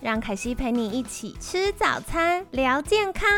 让凯西陪你一起吃早餐，聊健康。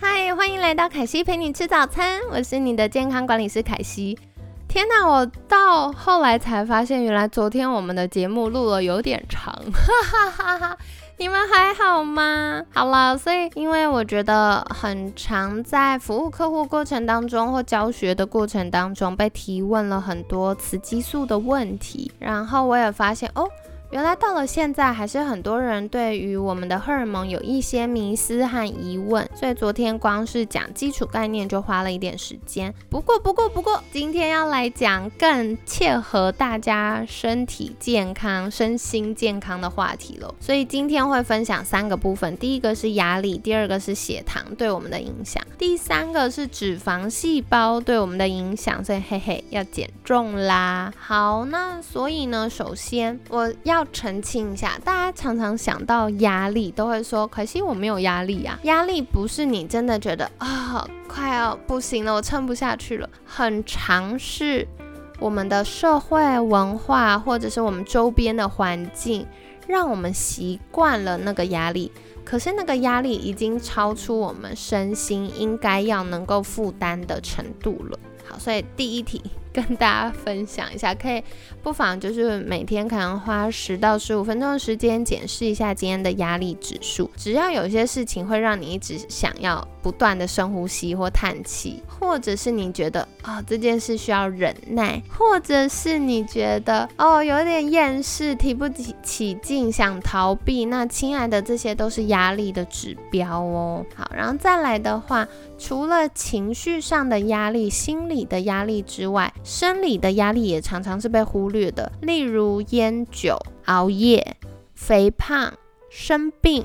嗨，欢迎来到凯西陪你吃早餐，我是你的健康管理师凯西。天哪，我到后来才发现，原来昨天我们的节目录了有点长，哈哈哈哈。你们还好吗？好了，所以因为我觉得很常在服务客户过程当中或教学的过程当中被提问了很多雌激素的问题，然后我也发现哦。原来到了现在，还是很多人对于我们的荷尔蒙有一些迷思和疑问，所以昨天光是讲基础概念就花了一点时间。不过，不过，不过，今天要来讲更切合大家身体健康、身心健康的话题了。所以今天会分享三个部分：第一个是压力，第二个是血糖对我们的影响，第三个是脂肪细胞对我们的影响。所以，嘿嘿，要减重啦。好，那所以呢，首先我要。要澄清一下，大家常常想到压力，都会说：“可惜我没有压力啊。”压力不是你真的觉得啊，快要不行了，我撑不下去了。很常是我们的社会文化，或者是我们周边的环境，让我们习惯了那个压力。可是那个压力已经超出我们身心应该要能够负担的程度了。好，所以第一题。跟大家分享一下，可以不妨就是每天可能花十到十五分钟的时间检视一下今天的压力指数。只要有些事情会让你一直想要不断的深呼吸或叹气，或者是你觉得啊这件事需要忍耐，或者是你觉得哦有点厌世、提不起起劲、想逃避，那亲爱的，这些都是压力的指标哦。好，然后再来的话，除了情绪上的压力、心理的压力之外，生理的压力也常常是被忽略的，例如烟酒、熬夜、肥胖、生病，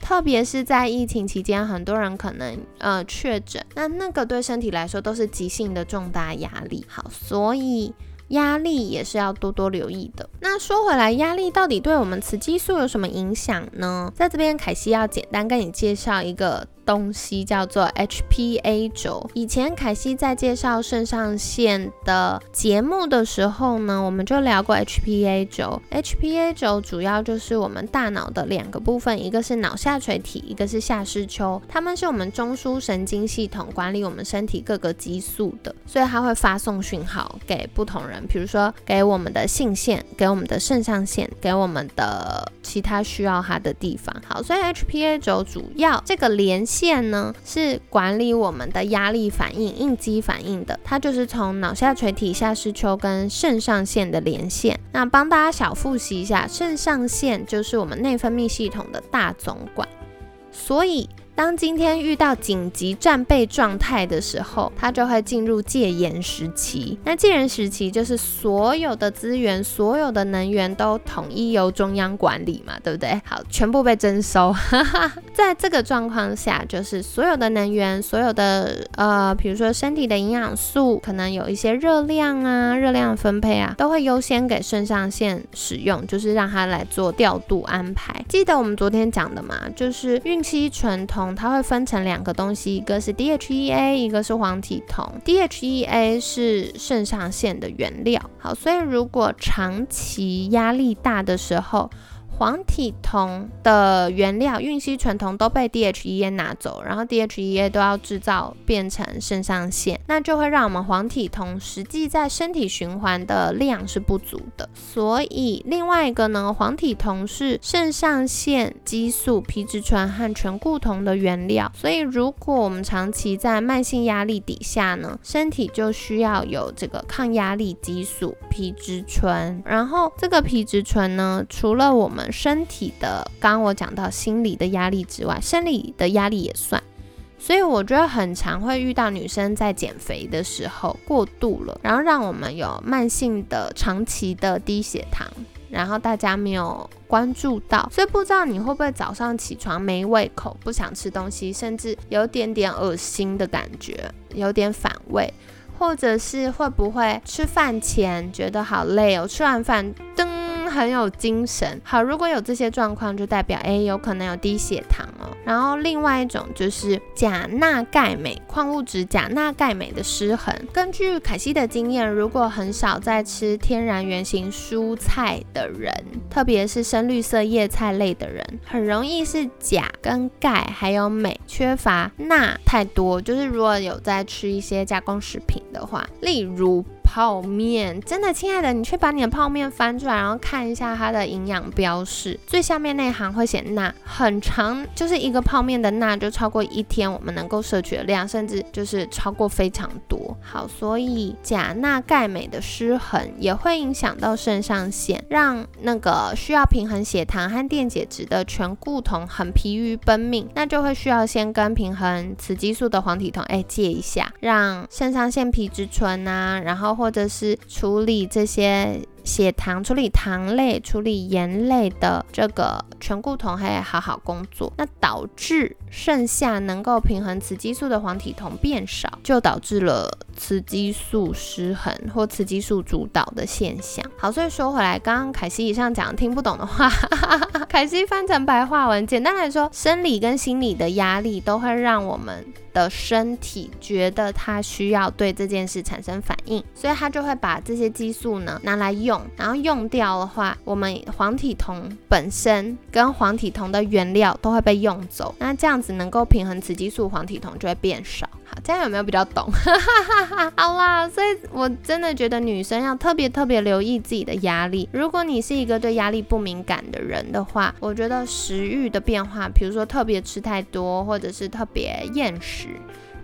特别是在疫情期间，很多人可能呃确诊，那那个对身体来说都是急性的重大压力。好，所以压力也是要多多留意的。那说回来，压力到底对我们雌激素有什么影响呢？在这边，凯西要简单跟你介绍一个。东西叫做 HPA 轴。以前凯西在介绍肾上腺的节目的时候呢，我们就聊过 HPA 轴。HPA 轴主要就是我们大脑的两个部分，一个是脑下垂体，一个是下视丘。它们是我们中枢神经系统管理我们身体各个激素的，所以它会发送讯号给不同人，比如说给我们的性腺，给我们的肾上腺，给我们的其他需要它的地方。好，所以 HPA 轴主要这个连腺呢是管理我们的压力反应、应激反应的，它就是从脑下垂体、下视丘跟肾上腺的连线。那帮大家小复习一下，肾上腺就是我们内分泌系统的大总管，所以。当今天遇到紧急战备状态的时候，它就会进入戒严时期。那戒严时期就是所有的资源、所有的能源都统一由中央管理嘛，对不对？好，全部被征收。在这个状况下，就是所有的能源、所有的呃，比如说身体的营养素，可能有一些热量啊、热量分配啊，都会优先给肾上腺使用，就是让它来做调度安排。记得我们昨天讲的嘛，就是孕期传统它会分成两个东西，一个是 DHEA，一个是黄体酮。DHEA 是肾上腺的原料。好，所以如果长期压力大的时候，黄体酮的原料孕烯醇酮都被 DHEA 拿走，然后 DHEA 都要制造变成肾上腺，那就会让我们黄体酮实际在身体循环的量是不足的。所以另外一个呢，黄体酮是肾上腺激素皮质醇和醛固酮的原料，所以如果我们长期在慢性压力底下呢，身体就需要有这个抗压力激素皮质醇，然后这个皮质醇呢，除了我们身体的，刚刚我讲到心理的压力之外，生理的压力也算。所以我觉得很常会遇到女生在减肥的时候过度了，然后让我们有慢性的、长期的低血糖。然后大家没有关注到，所以不知道你会不会早上起床没胃口，不想吃东西，甚至有点点恶心的感觉，有点反胃，或者是会不会吃饭前觉得好累哦，吃完饭噔。很有精神。好，如果有这些状况，就代表哎，有可能有低血糖哦。然后另外一种就是钾钠钙镁矿物质钾钠钙镁的失衡。根据凯西的经验，如果很少在吃天然原型蔬菜的人，特别是深绿色叶菜类的人，很容易是钾跟钙还有镁缺乏，钠太多。就是如果有在吃一些加工食品的话，例如。泡面真的，亲爱的，你去把你的泡面翻出来，然后看一下它的营养标示，最下面那行会写钠，很长，就是一个泡面的钠就超过一天我们能够摄取的量，甚至就是超过非常多。好，所以钾、钠、钙、镁的失衡也会影响到肾上腺，让那个需要平衡血糖和电解质的醛固酮很疲于奔命，那就会需要先跟平衡雌激素的黄体酮哎借一下，让肾上腺皮质醇啊，然后。或者是处理这些。血糖处理糖类、处理盐类的这个醛固酮还好好工作，那导致剩下能够平衡雌激素的黄体酮变少，就导致了雌激素失衡或雌激素主导的现象。好，所以说回来，刚刚凯西以上讲听不懂的话，凯西翻成白话文，简单来说，生理跟心理的压力都会让我们的身体觉得它需要对这件事产生反应，所以它就会把这些激素呢拿来用。然后用掉的话，我们黄体酮本身跟黄体酮的原料都会被用走，那这样子能够平衡雌激素，黄体酮就会变少。好，这样有没有比较懂？好啦，所以我真的觉得女生要特别特别留意自己的压力。如果你是一个对压力不敏感的人的话，我觉得食欲的变化，比如说特别吃太多，或者是特别厌食，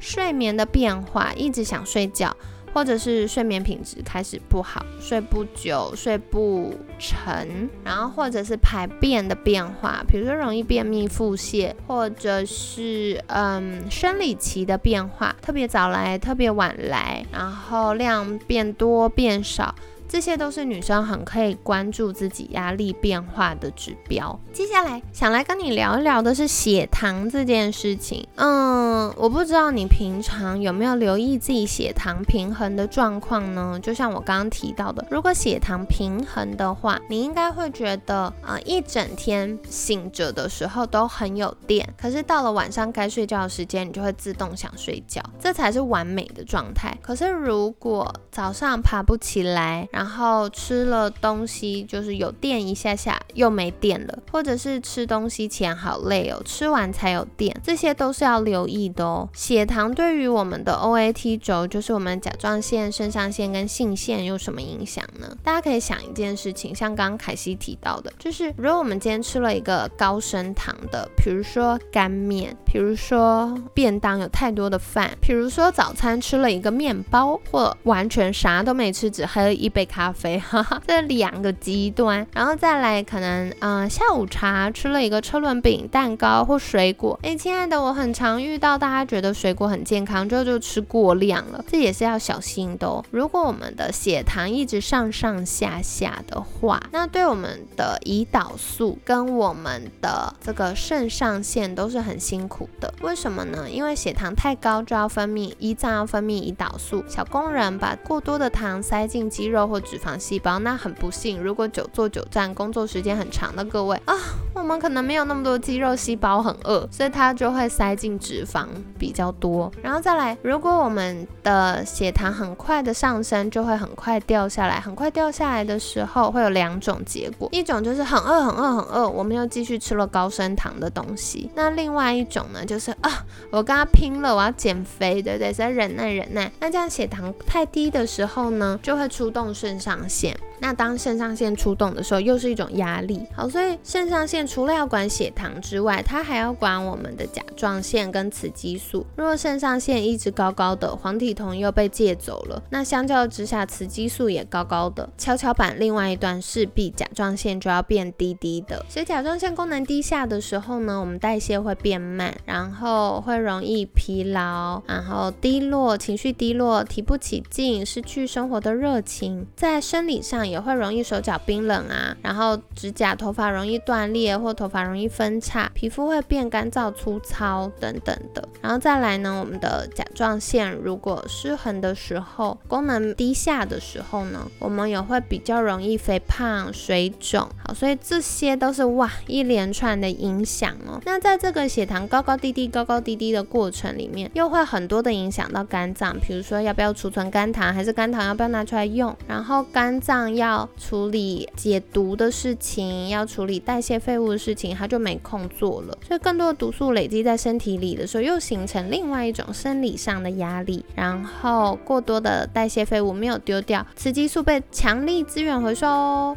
睡眠的变化，一直想睡觉。或者是睡眠品质开始不好，睡不久，睡不沉，然后或者是排便的变化，比如说容易便秘、腹泻，或者是嗯生理期的变化，特别早来，特别晚来，然后量变多变少。这些都是女生很可以关注自己压力变化的指标。接下来想来跟你聊一聊的是血糖这件事情。嗯，我不知道你平常有没有留意自己血糖平衡的状况呢？就像我刚刚提到的，如果血糖平衡的话，你应该会觉得啊，一整天醒着的时候都很有电，可是到了晚上该睡觉的时间，你就会自动想睡觉，这才是完美的状态。可是如果早上爬不起来，然后吃了东西就是有电一下下又没电了，或者是吃东西前好累哦，吃完才有电，这些都是要留意的哦。血糖对于我们的 O A T 轴，就是我们甲状腺、肾上腺跟性腺有什么影响呢？大家可以想一件事情，像刚刚凯西提到的，就是如果我们今天吃了一个高升糖的，比如说干面，比如说便当有太多的饭，比如说早餐吃了一个面包，或完全啥都没吃，只喝了一杯。咖啡，哈哈，这两个极端，然后再来可能，嗯，下午茶吃了一个车轮饼、蛋糕或水果。哎，亲爱的，我很常遇到大家觉得水果很健康，之后就吃过量了，这也是要小心的哦。如果我们的血糖一直上上下下的话，那对我们的胰岛素跟我们的这个肾上腺都是很辛苦的。为什么呢？因为血糖太高就要分泌胰脏要分泌胰岛素，小工人把过多的糖塞进肌肉或脂肪细胞，那很不幸。如果久坐久站，工作时间很长的各位啊，我们可能没有那么多肌肉细胞，很饿，所以它就会塞进脂肪比较多。然后再来，如果我们的血糖很快的上升，就会很快掉下来。很快掉下来的时候，会有两种结果，一种就是很饿很饿很饿，我们又继续吃了高升糖的东西。那另外一种呢，就是啊，我跟他拼了，我要减肥，对不对？在忍耐忍耐。那这样血糖太低的时候呢，就会出动肾上腺。那当肾上腺出动的时候，又是一种压力。好，所以肾上腺除了要管血糖之外，它还要管我们的甲状腺跟雌激素。如果肾上腺一直高高的，黄体酮又被借走了，那相较之下，雌激素也高高的，跷跷板另外一段势必甲状腺就要变低低的。所以甲状腺功能低下的时候呢，我们代谢会变慢，然后会容易疲劳，然后低落，情绪低落，提不起劲，失去生活的热情。在生理上也会容易手脚冰冷啊，然后指甲、头发容易断裂或头发容易分叉，皮肤会变干燥粗糙等等的。然后再来呢，我们的甲状腺如果失衡的时候，功能低下的时候呢，我们也会比较容易肥胖、水肿。好，所以这些都是哇一连串的影响哦。那在这个血糖高高低低、高高低低的过程里面，又会很多的影响到肝脏，比如说要不要储存肝糖，还是肝糖要不要拿出来用，然后。肝脏要处理解毒的事情，要处理代谢废物的事情，它就没空做了。所以更多的毒素累积在身体里的时候，又形成另外一种生理上的压力。然后过多的代谢废物没有丢掉，雌激素被强力资源回收，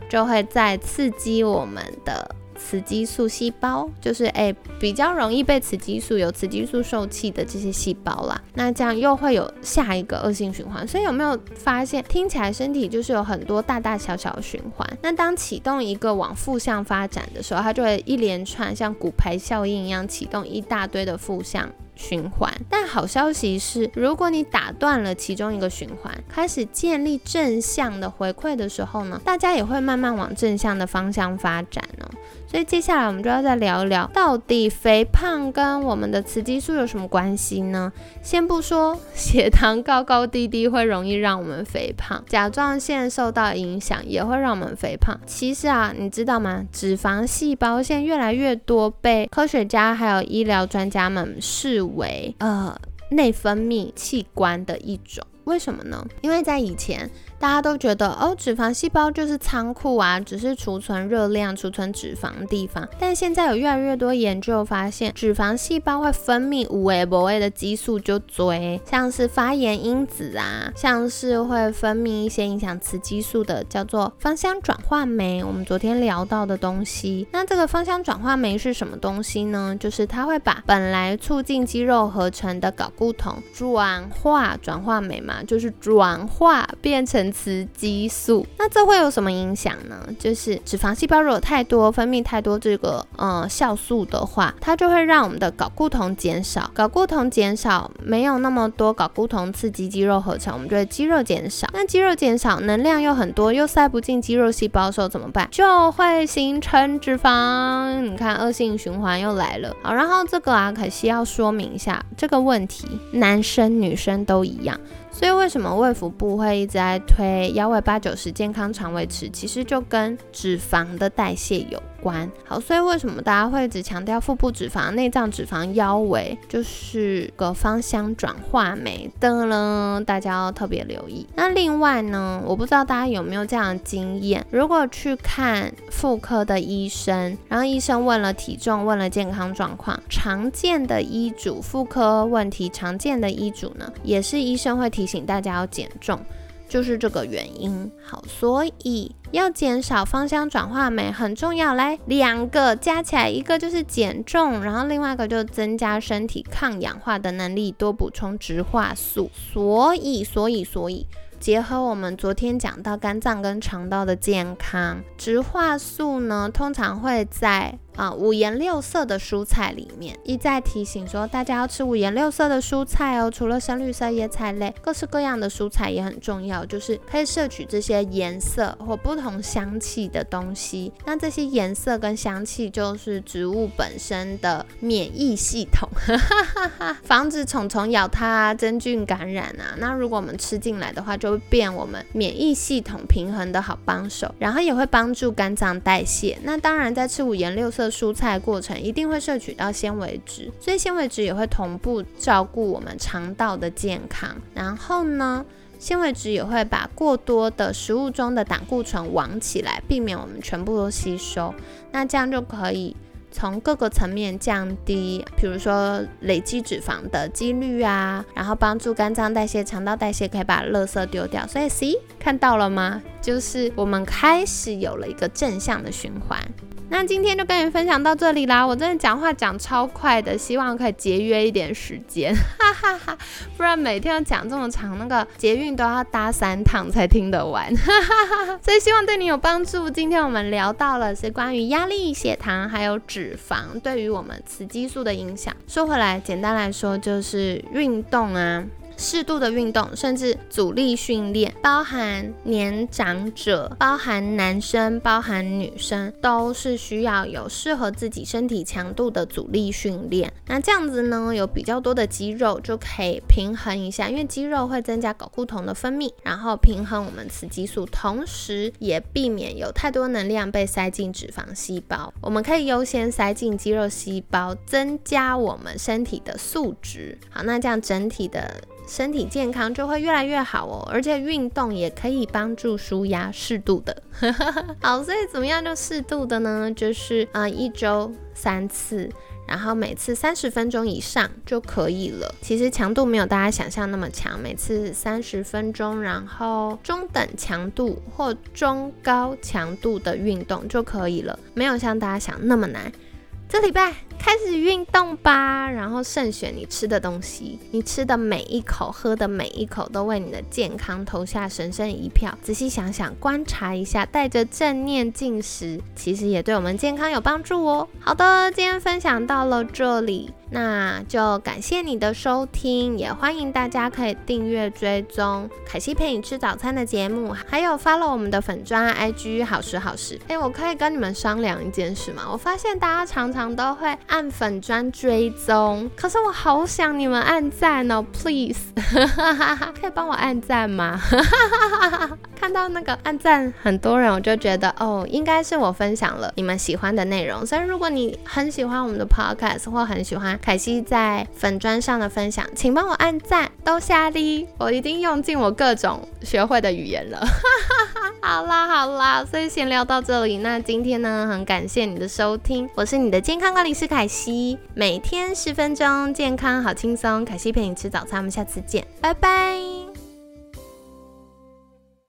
就会再刺激我们的。雌激素细胞就是哎，比较容易被雌激素有雌激素受气的这些细胞啦，那这样又会有下一个恶性循环。所以有没有发现，听起来身体就是有很多大大小小的循环？那当启动一个往负向发展的时候，它就会一连串像骨牌效应一样启动一大堆的负向。循环，但好消息是，如果你打断了其中一个循环，开始建立正向的回馈的时候呢，大家也会慢慢往正向的方向发展哦。所以接下来我们就要再聊一聊，到底肥胖跟我们的雌激素有什么关系呢？先不说血糖高高低低会容易让我们肥胖，甲状腺受到影响也会让我们肥胖。其实啊，你知道吗？脂肪细胞现在越来越多被科学家还有医疗专家们视为呃内分泌器官的一种。为什么呢？因为在以前。大家都觉得哦，脂肪细胞就是仓库啊，只是储存热量、储存脂肪的地方。但现在有越来越多研究发现，脂肪细胞会分泌无微不微的激素，就追，像是发炎因子啊，像是会分泌一些影响雌激素的，叫做芳香转化酶。我们昨天聊到的东西，那这个芳香转化酶是什么东西呢？就是它会把本来促进肌肉合成的睾固酮转化，转化酶嘛，啊就是转化变成。雌激素，那这会有什么影响呢？就是脂肪细胞如果太多，分泌太多这个呃酵素的话，它就会让我们的睾固酮减少。睾固酮减少，没有那么多睾固酮刺激肌肉合成，我们就会肌肉减少。那肌肉减少，能量又很多，又塞不进肌肉细胞的时候怎么办？就会形成脂肪。你看，恶性循环又来了。好，然后这个啊，可惜要说明一下这个问题，男生女生都一样。所以为什么胃腹部会一直在推腰围八九十健康肠胃吃？其实就跟脂肪的代谢有。关好，所以为什么大家会只强调腹部脂肪、内脏脂肪、腰围，就是个芳香转化酶的呢？大家要特别留意。那另外呢，我不知道大家有没有这样的经验，如果去看妇科的医生，然后医生问了体重、问了健康状况，常见的医嘱，妇科问题常见的医嘱呢，也是医生会提醒大家要减重。就是这个原因，好，所以要减少芳香转化酶很重要。来，两个加起来，一个就是减重，然后另外一个就增加身体抗氧化的能力，多补充植化素。所以，所以，所以。结合我们昨天讲到肝脏跟肠道的健康，植化素呢，通常会在啊五颜六色的蔬菜里面。一再提醒说，大家要吃五颜六色的蔬菜哦，除了深绿色叶菜类，各式各样的蔬菜也很重要，就是可以摄取这些颜色或不同香气的东西。那这些颜色跟香气就是植物本身的免疫系统，防止虫虫咬它、啊真菌感染啊。那如果我们吃进来的话，就会变我们免疫系统平衡的好帮手，然后也会帮助肝脏代谢。那当然，在吃五颜六色蔬菜过程，一定会摄取到纤维质，所以纤维质也会同步照顾我们肠道的健康。然后呢，纤维质也会把过多的食物中的胆固醇网起来，避免我们全部都吸收。那这样就可以。从各个层面降低，比如说累积脂肪的几率啊，然后帮助肝脏代谢、肠道代谢，可以把垃圾丢掉。所以，C 看到了吗？就是我们开始有了一个正向的循环。那今天就跟你分享到这里啦，我真的讲话讲超快的，希望可以节约一点时间，哈哈哈，不然每天要讲这么长，那个捷运都要搭三趟才听得完，哈哈哈。所以希望对你有帮助。今天我们聊到了是关于压力、血糖还有脂肪对于我们雌激素的影响。说回来，简单来说就是运动啊。适度的运动，甚至阻力训练，包含年长者、包含男生、包含女生，都是需要有适合自己身体强度的阻力训练。那这样子呢，有比较多的肌肉就可以平衡一下，因为肌肉会增加睾固酮的分泌，然后平衡我们雌激素，同时也避免有太多能量被塞进脂肪细胞。我们可以优先塞进肌肉细胞，增加我们身体的素质。好，那这样整体的。身体健康就会越来越好哦，而且运动也可以帮助舒压，适度的。好，所以怎么样就适度的呢？就是啊，一周三次，然后每次三十分钟以上就可以了。其实强度没有大家想象那么强，每次三十分钟，然后中等强度或中高强度的运动就可以了，没有像大家想那么难。这礼拜开始运动吧，然后慎选你吃的东西，你吃的每一口、喝的每一口都为你的健康投下神圣一票。仔细想想，观察一下，带着正念进食，其实也对我们健康有帮助哦。好的，今天分享到了这里。那就感谢你的收听，也欢迎大家可以订阅追踪凯西陪你吃早餐的节目，还有 follow 我们的粉砖 IG 好时好时。哎，我可以跟你们商量一件事吗？我发现大家常常都会按粉砖追踪，可是我好想你们按赞哦，please，可以帮我按赞吗？看到那个按赞很多人，我就觉得哦，应该是我分享了你们喜欢的内容。所以如果你很喜欢我们的 podcast 或很喜欢凯西在粉砖上的分享，请帮我按赞，都下力，我一定用尽我各种学会的语言了。好啦好啦，所以先聊到这里。那今天呢，很感谢你的收听，我是你的健康管理师凯西，每天十分钟，健康好轻松，凯西陪你吃早餐，我们下次见，拜拜。